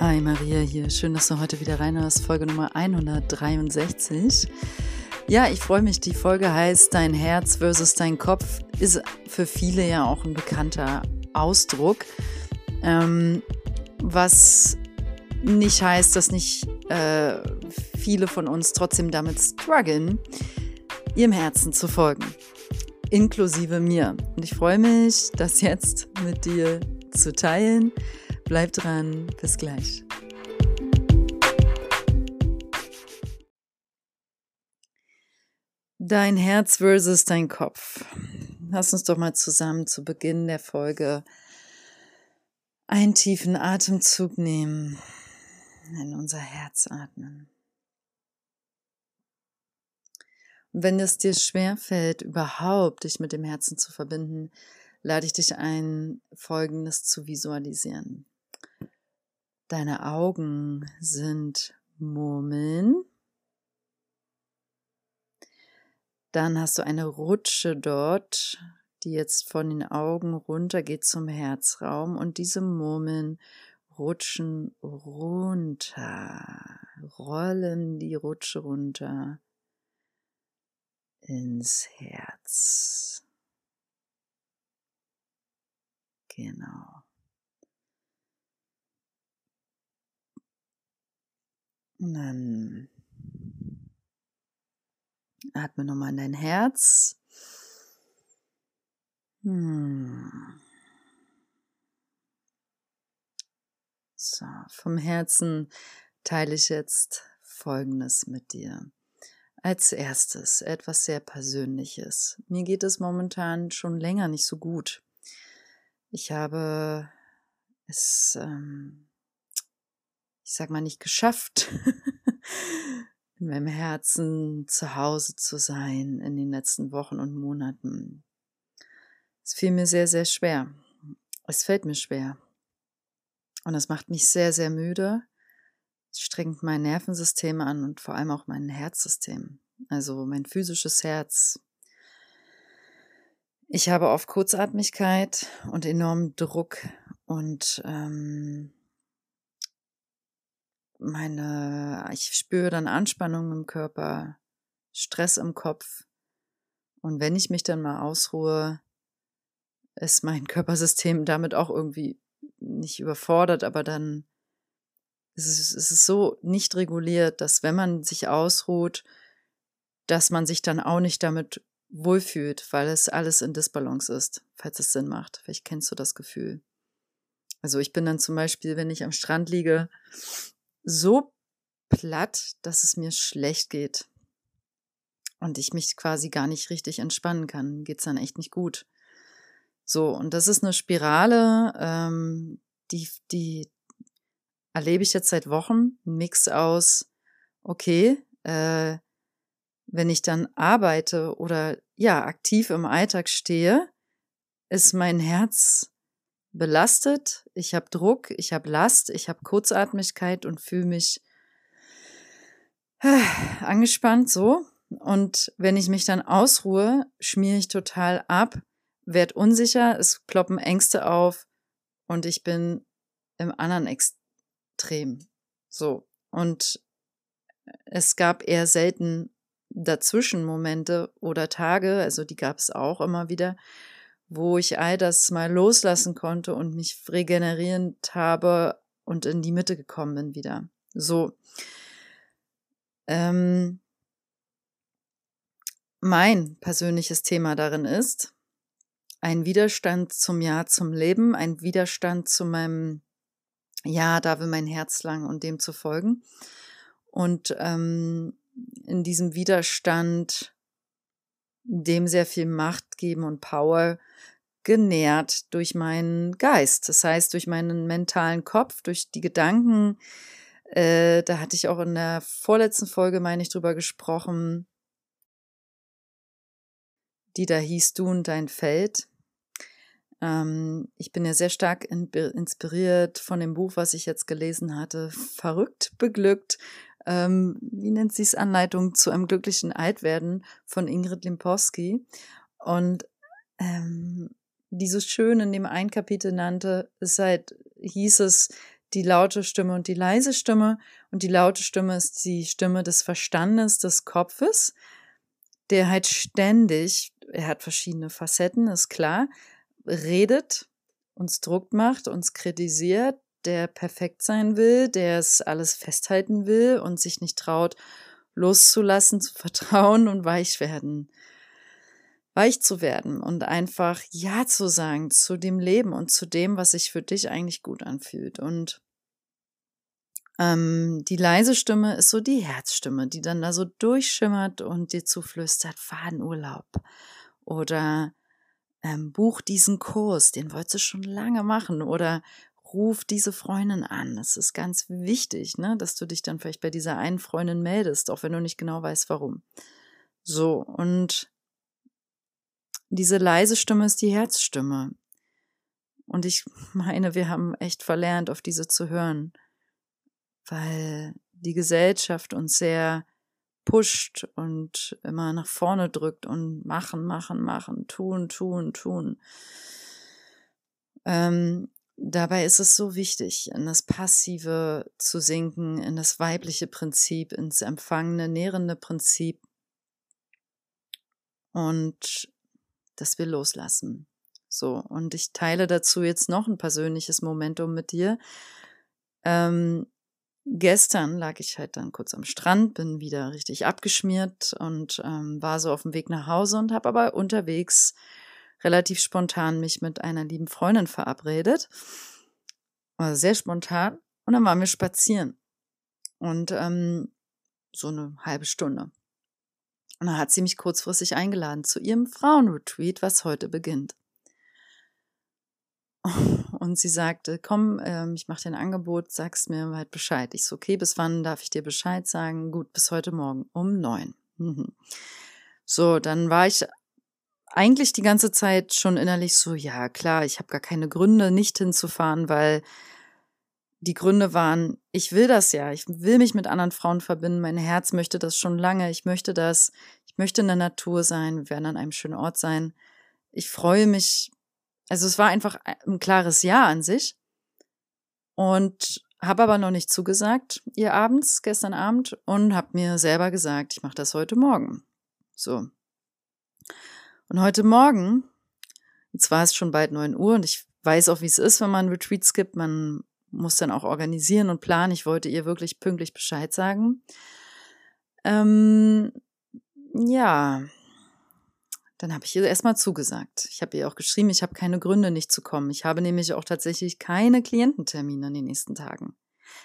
Hi Maria hier, schön, dass du heute wieder reinhörst, Folge Nummer 163. Ja, ich freue mich, die Folge heißt Dein Herz versus dein Kopf, ist für viele ja auch ein bekannter Ausdruck, ähm, was nicht heißt, dass nicht äh, viele von uns trotzdem damit strugglen, ihrem Herzen zu folgen, inklusive mir. Und ich freue mich, das jetzt mit dir zu teilen. Bleib dran, bis gleich. Dein Herz versus dein Kopf. Lass uns doch mal zusammen zu Beginn der Folge einen tiefen Atemzug nehmen, in unser Herz atmen. Und wenn es dir schwer fällt, überhaupt dich mit dem Herzen zu verbinden, lade ich dich ein, Folgendes zu visualisieren. Deine Augen sind Murmeln. Dann hast du eine Rutsche dort, die jetzt von den Augen runter geht zum Herzraum und diese Murmeln rutschen runter, rollen die Rutsche runter ins Herz. Genau. Und dann atme nochmal in dein Herz. Hm. So, vom Herzen teile ich jetzt Folgendes mit dir. Als erstes etwas sehr Persönliches. Mir geht es momentan schon länger nicht so gut. Ich habe es, ähm, ich sag mal, nicht geschafft, in meinem Herzen zu Hause zu sein in den letzten Wochen und Monaten. Es fiel mir sehr, sehr schwer. Es fällt mir schwer. Und es macht mich sehr, sehr müde strengt mein Nervensystem an und vor allem auch mein Herzsystem, also mein physisches Herz. Ich habe oft Kurzatmigkeit und enormen Druck und ähm, meine, ich spüre dann Anspannung im Körper, Stress im Kopf. Und wenn ich mich dann mal ausruhe, ist mein Körpersystem damit auch irgendwie nicht überfordert, aber dann es ist, es ist so nicht reguliert, dass wenn man sich ausruht, dass man sich dann auch nicht damit wohlfühlt, weil es alles in Disbalance ist, falls es Sinn macht. Vielleicht kennst du das Gefühl. Also ich bin dann zum Beispiel, wenn ich am Strand liege, so platt, dass es mir schlecht geht und ich mich quasi gar nicht richtig entspannen kann. Geht's dann echt nicht gut. So, und das ist eine Spirale, ähm, die, die, erlebe ich jetzt seit Wochen einen Mix aus, okay, äh, wenn ich dann arbeite oder ja, aktiv im Alltag stehe, ist mein Herz belastet, ich habe Druck, ich habe Last, ich habe Kurzatmigkeit und fühle mich äh, angespannt so. Und wenn ich mich dann ausruhe, schmiere ich total ab, werde unsicher, es ploppen Ängste auf und ich bin im anderen Extrem extrem. So. Und es gab eher selten dazwischen Momente oder Tage, also die gab es auch immer wieder, wo ich all das mal loslassen konnte und mich regenerierend habe und in die Mitte gekommen bin wieder. So. Ähm, mein persönliches Thema darin ist ein Widerstand zum Ja zum Leben, ein Widerstand zu meinem ja, da will mein Herz lang und dem zu folgen. Und ähm, in diesem Widerstand dem sehr viel Macht geben und Power genährt durch meinen Geist. Das heißt, durch meinen mentalen Kopf, durch die Gedanken. Äh, da hatte ich auch in der vorletzten Folge, meine ich, drüber gesprochen, die da hieß Du und dein Feld. Ähm, ich bin ja sehr stark in, inspiriert von dem Buch, was ich jetzt gelesen hatte. Verrückt, beglückt. Ähm, wie nennt sie es? Anleitung zu einem glücklichen Altwerden von Ingrid Limpowski. Und ähm, dieses Schöne in dem einen Kapitel nannte, ist halt, hieß es, die laute Stimme und die leise Stimme. Und die laute Stimme ist die Stimme des Verstandes, des Kopfes, der halt ständig, er hat verschiedene Facetten, ist klar, redet, uns Druck macht, uns kritisiert, der perfekt sein will, der es alles festhalten will und sich nicht traut, loszulassen, zu vertrauen und weich werden. Weich zu werden und einfach Ja zu sagen zu dem Leben und zu dem, was sich für dich eigentlich gut anfühlt. Und ähm, die leise Stimme ist so die Herzstimme, die dann da so durchschimmert und dir zuflüstert, fahr in Urlaub. Oder ähm, buch diesen Kurs, den wolltest du schon lange machen. Oder ruf diese Freundin an. Es ist ganz wichtig, ne, dass du dich dann vielleicht bei dieser einen Freundin meldest, auch wenn du nicht genau weißt, warum. So, und diese leise Stimme ist die Herzstimme. Und ich meine, wir haben echt verlernt, auf diese zu hören, weil die Gesellschaft uns sehr pusht und immer nach vorne drückt und machen, machen, machen, tun, tun, tun. Ähm, Dabei ist es so wichtig, in das Passive zu sinken, in das weibliche Prinzip, ins empfangene, nährende Prinzip und dass wir loslassen. So, und ich teile dazu jetzt noch ein persönliches Momentum mit dir. Ähm, gestern lag ich halt dann kurz am Strand, bin wieder richtig abgeschmiert und ähm, war so auf dem Weg nach Hause und habe aber unterwegs relativ spontan mich mit einer lieben Freundin verabredet. War sehr spontan. Und dann waren wir spazieren. Und ähm, so eine halbe Stunde. Und dann hat sie mich kurzfristig eingeladen zu ihrem Frauenretreat, was heute beginnt. Und sie sagte, komm, ähm, ich mache dir ein Angebot, sagst mir halt Bescheid. Ich so, okay, bis wann darf ich dir Bescheid sagen? Gut, bis heute Morgen um neun. Mhm. So, dann war ich eigentlich die ganze Zeit schon innerlich so, ja klar, ich habe gar keine Gründe, nicht hinzufahren, weil die Gründe waren, ich will das ja, ich will mich mit anderen Frauen verbinden, mein Herz möchte das schon lange, ich möchte das, ich möchte in der Natur sein, wir werden an einem schönen Ort sein. Ich freue mich, also es war einfach ein klares Ja an sich und habe aber noch nicht zugesagt, ihr abends, gestern Abend und habe mir selber gesagt, ich mache das heute Morgen. So, und heute Morgen, jetzt war es schon bald neun Uhr und ich weiß auch, wie es ist, wenn man Retreats gibt. Man muss dann auch organisieren und planen. Ich wollte ihr wirklich pünktlich Bescheid sagen. Ähm, ja, dann habe ich ihr erstmal zugesagt. Ich habe ihr auch geschrieben, ich habe keine Gründe, nicht zu kommen. Ich habe nämlich auch tatsächlich keine Kliententermine in den nächsten Tagen.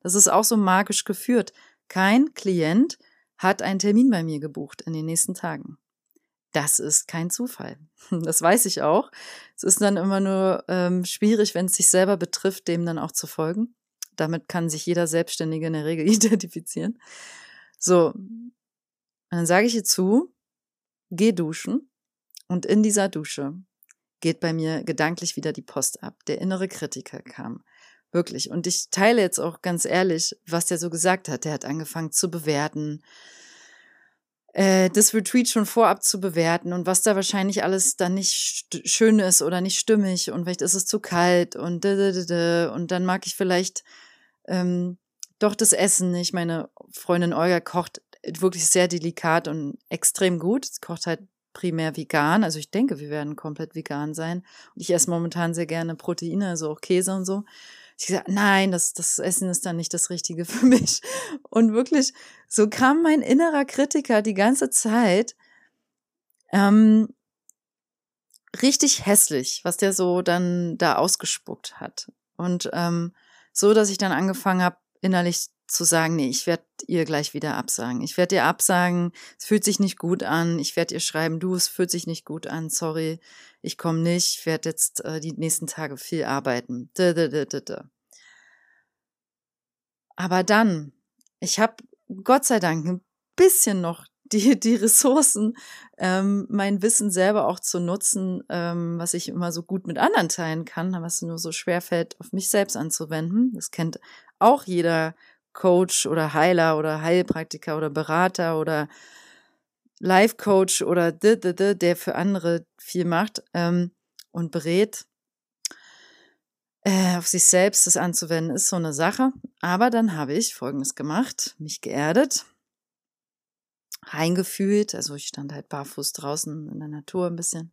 Das ist auch so magisch geführt. Kein Klient hat einen Termin bei mir gebucht in den nächsten Tagen das ist kein Zufall. Das weiß ich auch. Es ist dann immer nur ähm, schwierig, wenn es sich selber betrifft, dem dann auch zu folgen. Damit kann sich jeder Selbstständige in der Regel identifizieren. So, dann sage ich ihr zu, geh duschen und in dieser Dusche geht bei mir gedanklich wieder die Post ab. Der innere Kritiker kam. Wirklich. Und ich teile jetzt auch ganz ehrlich, was der so gesagt hat. Der hat angefangen zu bewerten, äh, das Retreat schon vorab zu bewerten und was da wahrscheinlich alles dann nicht schön ist oder nicht stimmig und vielleicht ist es zu kalt und und dann mag ich vielleicht ähm, doch das Essen nicht. Meine Freundin Olga kocht wirklich sehr delikat und extrem gut. Sie kocht halt primär vegan. Also ich denke, wir werden komplett vegan sein. Und ich esse momentan sehr gerne Proteine, also auch Käse und so ich gesagt, nein, das, das Essen ist dann nicht das Richtige für mich. Und wirklich, so kam mein innerer Kritiker die ganze Zeit. Ähm, richtig hässlich, was der so dann da ausgespuckt hat. Und ähm, so, dass ich dann angefangen habe, innerlich zu sagen, nee, ich werde ihr gleich wieder absagen. Ich werde ihr absagen, es fühlt sich nicht gut an. Ich werde ihr schreiben, du, es fühlt sich nicht gut an, sorry, ich komme nicht, ich werde jetzt äh, die nächsten Tage viel arbeiten. Aber dann, ich habe Gott sei Dank ein bisschen noch die, die Ressourcen, ähm, mein Wissen selber auch zu nutzen, ähm, was ich immer so gut mit anderen teilen kann, was nur so schwer fällt, auf mich selbst anzuwenden. Das kennt auch jeder Coach oder Heiler oder Heilpraktiker oder Berater oder Life Coach oder der für andere viel macht ähm, und berät. äh, auf sich selbst das anzuwenden, ist so eine Sache. Aber dann habe ich Folgendes gemacht, mich geerdet, reingefühlt, also ich stand halt barfuß draußen in der Natur ein bisschen,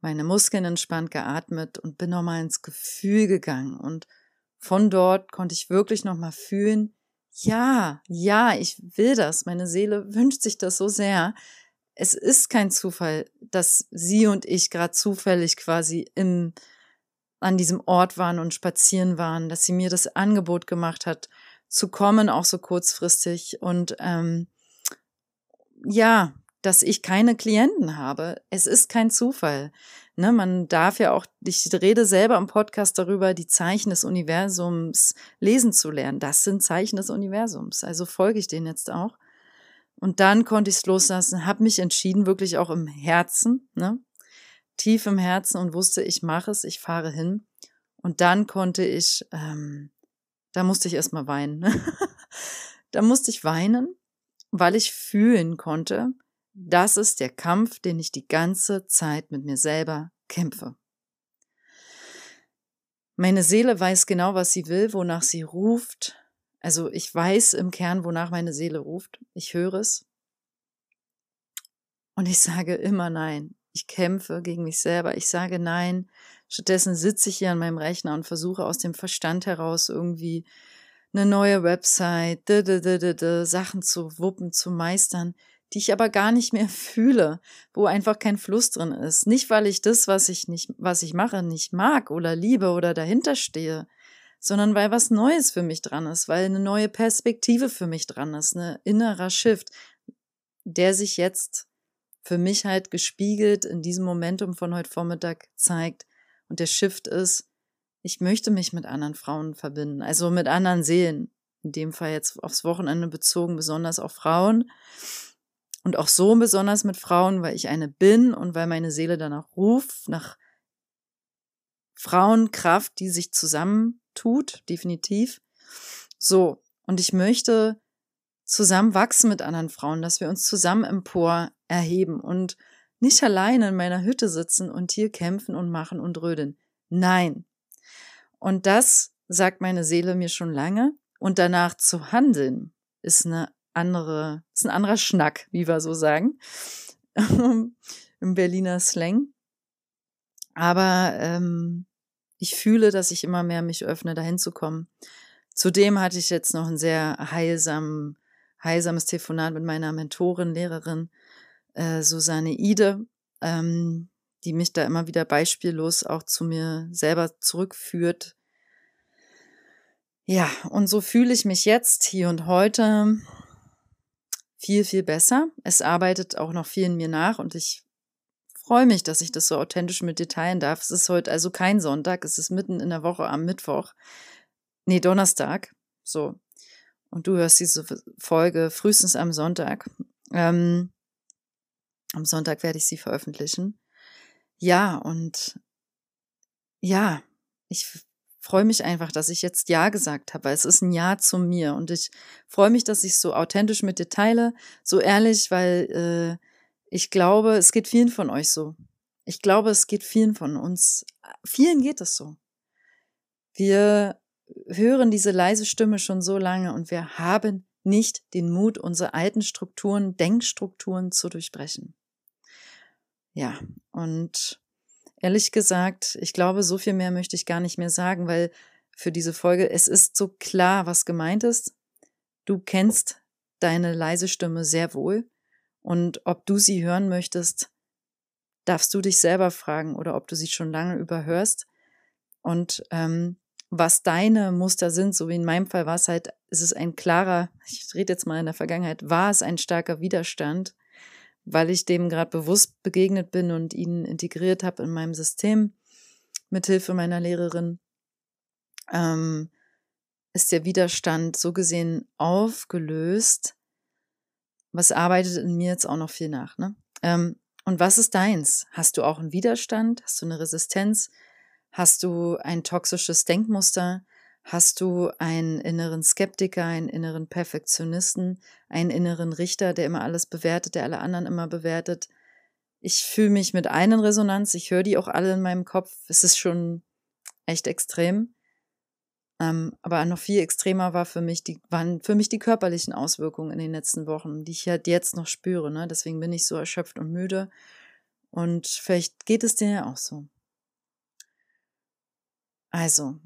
meine Muskeln entspannt geatmet und bin nochmal ins Gefühl gegangen und von dort konnte ich wirklich nochmal fühlen, ja, ja, ich will das. Meine Seele wünscht sich das so sehr. Es ist kein Zufall, dass sie und ich gerade zufällig quasi im, an diesem Ort waren und spazieren waren, dass sie mir das Angebot gemacht hat, zu kommen, auch so kurzfristig. Und ähm, ja, dass ich keine Klienten habe. Es ist kein Zufall. Ne, man darf ja auch, ich rede selber im Podcast darüber, die Zeichen des Universums lesen zu lernen. Das sind Zeichen des Universums. Also folge ich denen jetzt auch. Und dann konnte ich es loslassen, habe mich entschieden, wirklich auch im Herzen, ne, tief im Herzen und wusste, ich mache es, ich fahre hin. Und dann konnte ich, ähm, da musste ich erstmal weinen. da musste ich weinen, weil ich fühlen konnte, das ist der Kampf, den ich die ganze Zeit mit mir selber kämpfe. Meine Seele weiß genau, was sie will, wonach sie ruft. Also ich weiß im Kern, wonach meine Seele ruft. Ich höre es. Und ich sage immer nein. Ich kämpfe gegen mich selber. Ich sage nein. Stattdessen sitze ich hier an meinem Rechner und versuche aus dem Verstand heraus irgendwie eine neue Website, Sachen zu wuppen, zu meistern, die ich aber gar nicht mehr fühle, wo einfach kein Fluss drin ist. Nicht, weil ich das, was ich nicht, was ich mache, nicht mag oder liebe oder dahinter stehe, sondern weil was Neues für mich dran ist, weil eine neue Perspektive für mich dran ist, eine innerer Shift, der sich jetzt für mich halt gespiegelt in diesem Momentum von heute Vormittag zeigt. Und der Shift ist, ich möchte mich mit anderen Frauen verbinden, also mit anderen Seelen. In dem Fall jetzt aufs Wochenende bezogen, besonders auf Frauen. Und auch so besonders mit Frauen, weil ich eine bin und weil meine Seele danach ruft, nach Frauenkraft, die sich zusammentut, definitiv. So. Und ich möchte zusammen wachsen mit anderen Frauen, dass wir uns zusammen empor erheben und nicht alleine in meiner Hütte sitzen und hier kämpfen und machen und rödeln. Nein. Und das sagt meine Seele mir schon lange. Und danach zu handeln, ist eine andere, ist ein anderer Schnack, wie wir so sagen, im Berliner Slang. Aber ähm, ich fühle, dass ich immer mehr mich öffne, dahin zu kommen. Zudem hatte ich jetzt noch ein sehr heilsam, heilsames Telefonat mit meiner Mentorin, Lehrerin äh, Susanne Ide, ähm, die mich da immer wieder beispiellos auch zu mir selber zurückführt. Ja, und so fühle ich mich jetzt hier und heute viel, viel besser. Es arbeitet auch noch viel in mir nach und ich freue mich, dass ich das so authentisch mit dir teilen darf. Es ist heute also kein Sonntag, es ist mitten in der Woche am Mittwoch. Nee, Donnerstag. So. Und du hörst diese Folge frühestens am Sonntag. Ähm, am Sonntag werde ich sie veröffentlichen. Ja, und ja, ich freue mich einfach, dass ich jetzt Ja gesagt habe, weil es ist ein Ja zu mir und ich freue mich, dass ich so authentisch mit dir teile, so ehrlich, weil äh, ich glaube, es geht vielen von euch so. Ich glaube, es geht vielen von uns, vielen geht es so. Wir hören diese leise Stimme schon so lange und wir haben nicht den Mut, unsere alten Strukturen, Denkstrukturen zu durchbrechen. Ja, und ehrlich gesagt, ich glaube, so viel mehr möchte ich gar nicht mehr sagen, weil für diese Folge, es ist so klar, was gemeint ist. Du kennst deine leise Stimme sehr wohl. Und ob du sie hören möchtest, darfst du dich selber fragen oder ob du sie schon lange überhörst. Und ähm, was deine Muster sind, so wie in meinem Fall war es halt, es ist ein klarer, ich rede jetzt mal in der Vergangenheit, war es ein starker Widerstand weil ich dem gerade bewusst begegnet bin und ihn integriert habe in meinem System mit Hilfe meiner Lehrerin, ähm, ist der Widerstand so gesehen aufgelöst. Was arbeitet in mir jetzt auch noch viel nach, ne? Ähm, und was ist deins? Hast du auch einen Widerstand? Hast du eine Resistenz? Hast du ein toxisches Denkmuster? Hast du einen inneren Skeptiker, einen inneren Perfektionisten, einen inneren Richter, der immer alles bewertet, der alle anderen immer bewertet? Ich fühle mich mit einer Resonanz, ich höre die auch alle in meinem Kopf. Es ist schon echt extrem. Ähm, aber noch viel extremer war für mich die, waren für mich die körperlichen Auswirkungen in den letzten Wochen, die ich halt jetzt noch spüre. Ne? Deswegen bin ich so erschöpft und müde. Und vielleicht geht es dir ja auch so. Also,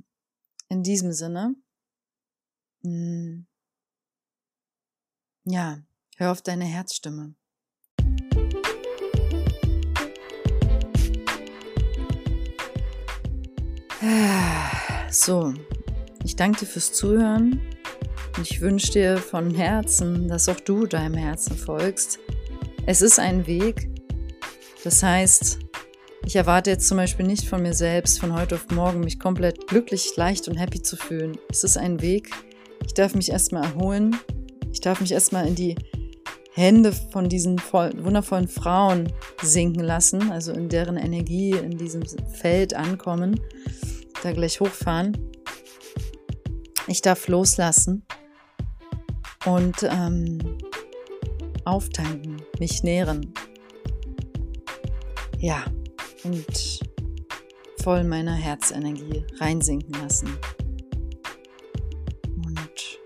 in diesem Sinne, mh, hm, ja, hör auf deine Herzstimme. So, ich danke dir fürs Zuhören und ich wünsche dir von Herzen, dass auch du deinem Herzen folgst. Es ist ein Weg. Das heißt, ich erwarte jetzt zum Beispiel nicht von mir selbst, von heute auf morgen mich komplett glücklich, leicht und happy zu fühlen. Es ist ein Weg. Ich darf mich erstmal erholen. Ich darf mich erstmal in die Hände von diesen wundervollen Frauen sinken lassen, also in deren Energie in diesem Feld ankommen, da gleich hochfahren. Ich darf loslassen und ähm, auftanken, mich nähren. Ja, und voll meiner Herzenergie reinsinken lassen. Und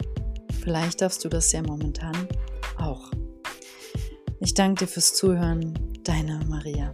vielleicht darfst du das ja momentan auch. Ich danke dir fürs Zuhören, deine Maria.